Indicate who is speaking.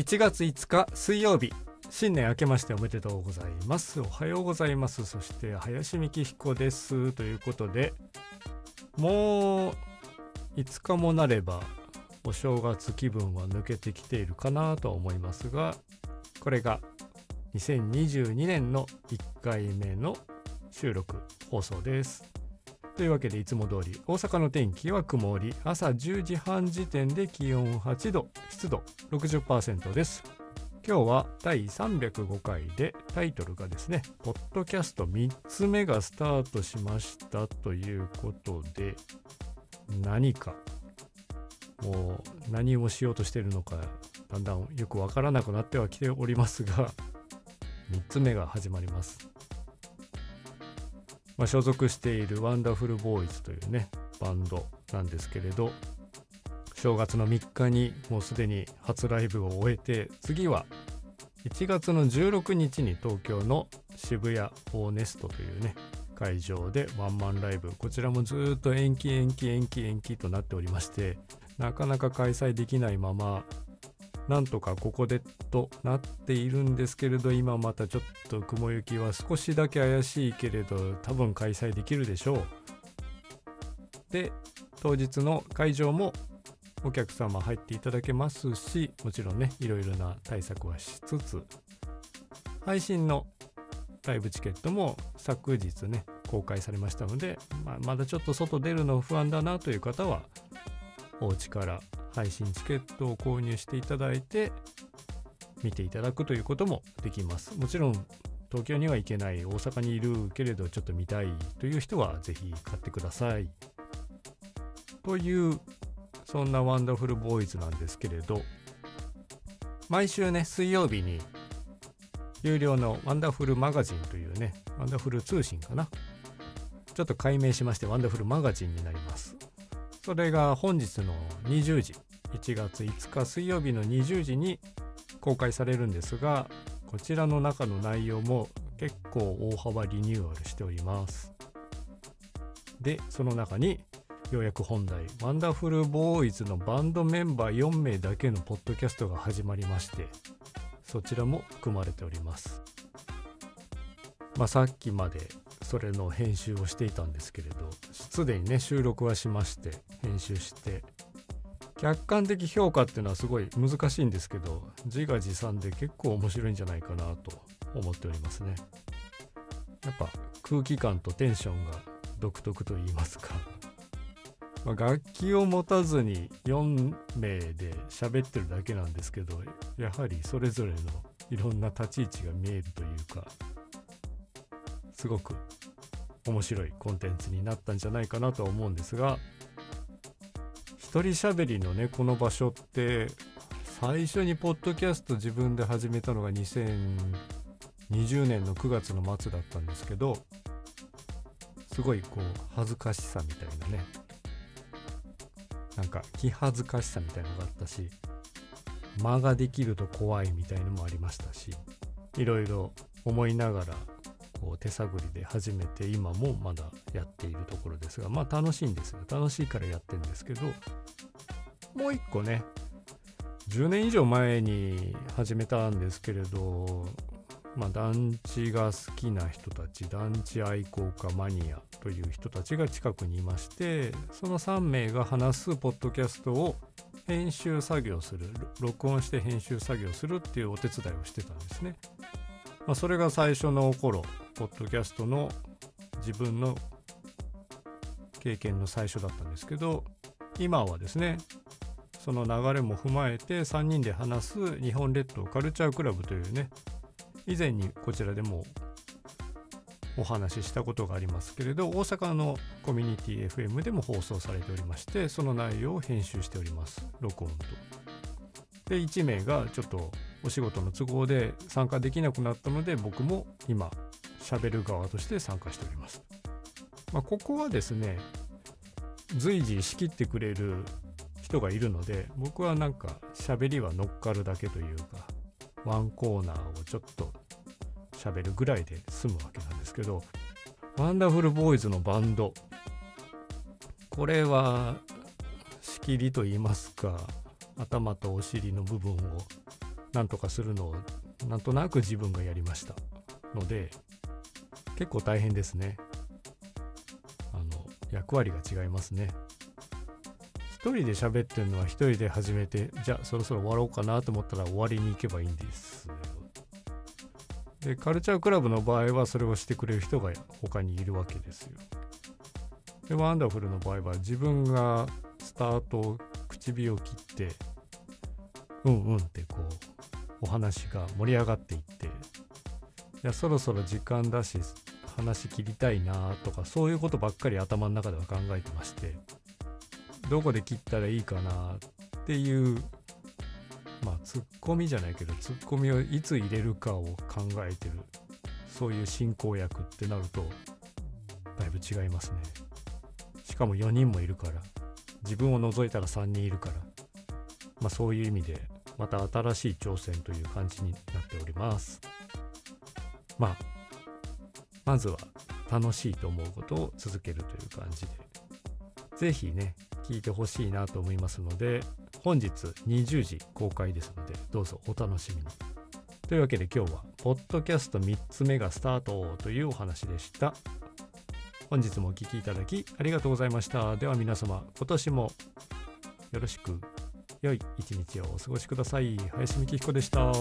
Speaker 1: 1月5日水曜日新年明けましておめでとうございます。おはようございます。そして林美彦です。ということでもう5日もなればお正月気分は抜けてきているかなとは思いますがこれが2022年の1回目の収録放送です。というわけでいつも通り大阪の天気は曇り朝10時半時点で気温8度湿度60%です。今日は第305回でタイトルがですね「ポッドキャスト3つ目がスタートしました」ということで何かもう何をしようとしているのかだんだんよくわからなくなってはきておりますが3つ目が始まります。まあ、所属しているワンダフルボーイズというねバンドなんですけれど正月の3日にもうすでに初ライブを終えて次は1月の16日に東京の渋谷オーネストというね会場でワンマンライブこちらもずっと延期延期延期延期となっておりましてなかなか開催できないままなんとかここでとなっているんですけれど今またちょっと雲行きは少しだけ怪しいけれど多分開催できるでしょう。で当日の会場もお客様入っていただけますしもちろんねいろいろな対策はしつつ配信のライブチケットも昨日ね公開されましたので、まあ、まだちょっと外出るの不安だなという方はお家から配信チケットを購入していただいて見ていただくということもできます。もちろん東京には行けない大阪にいるけれどちょっと見たいという人はぜひ買ってください。というそんなワンダフルボーイズなんですけれど毎週ね水曜日に有料のワンダフルマガジンというねワンダフル通信かなちょっと改名しましてワンダフルマガジンになりますそれが本日の20時1月5日水曜日の20時に公開されるんですがこちらの中の内容も結構大幅リニューアルしております。でその中にようやく本題ワンダフルボーイズのバンドメンバー4名だけのポッドキャストが始まりましてそちらも含まれております。まあさっきまでそれの編集をしていたんですけれどすでにね収録はしまして編集して。客観的評価っていうのはすごい難しいんですけど自画自賛で結構面白いんじゃないかなと思っておりますね。やっぱ空気感とテンションが独特と言いますか、まあ、楽器を持たずに4名で喋ってるだけなんですけどやはりそれぞれのいろんな立ち位置が見えるというかすごく面白いコンテンツになったんじゃないかなと思うんですが一人喋りのねこの場所って最初にポッドキャスト自分で始めたのが2020年の9月の末だったんですけどすごいこう恥ずかしさみたいなねなんか気恥ずかしさみたいのがあったし間ができると怖いみたいのもありましたしいろいろ思いながらこう手探りで始めて今もまだやっているところですがまあ楽しいんですよ楽しいからやってるんですけどもう一個ね10年以上前に始めたんですけれどまあ団地が好きな人たち団地愛好家マニアという人たちが近くにいましてその3名が話すポッドキャストを編集作業する録音して編集作業するっていうお手伝いをしてたんですね。まあ、それが最初の頃ポッドキャストの自分の経験の最初だったんですけど今はですねその流れも踏まえて3人で話す日本列島カルチャークラブというね以前にこちらでもお話ししたことがありますけれど大阪のコミュニティ FM でも放送されておりましてその内容を編集しております録音と。で1名がちょっとお仕事の都合で参加できなくなったので僕も今喋る側として参加しております。まあ、ここはですね随時仕切ってくれる人がいるので僕はなんか喋りは乗っかるだけというかワンコーナーをちょっと喋るぐらいで済むわけなんですけどワンダフルボーイズのバンドこれは仕切りと言いますか頭とお尻の部分をなんとかするのをなんとなく自分がやりました。ので結構大変ですね。あの役割が違いますね。一人で喋ってるのは一人で始めてじゃあそろそろ終わろうかなと思ったら終わりに行けばいいんですでカルチャークラブの場合はそれをしてくれる人が他にいるわけですよ。でワンダフルの場合は自分がスタート口火を切ってうんうんってこうお話が盛り上がっていっていやそろそろ時間だし話切りたいなとかそういうことばっかり頭の中では考えてましてどこで切ったらいいかなっていうまあツッコミじゃないけどツッコミをいつ入れるかを考えてるそういう進行役ってなるとだいぶ違いますね。しかも4人もいるから自分を除いたら3人いるからまあそういう意味でまた新しい挑戦という感じになっております。まあまずは楽しいと思うことを続けるという感じで是非ね聞いてほしいなと思いますので本日20時公開ですのでどうぞお楽しみに。というわけで今日はポッドキャスト3つ目がスタートというお話でした。本日もお聴きいただきありがとうございました。では皆様今年もよろしく。良い一日をお過ごしください。林美希彦でした。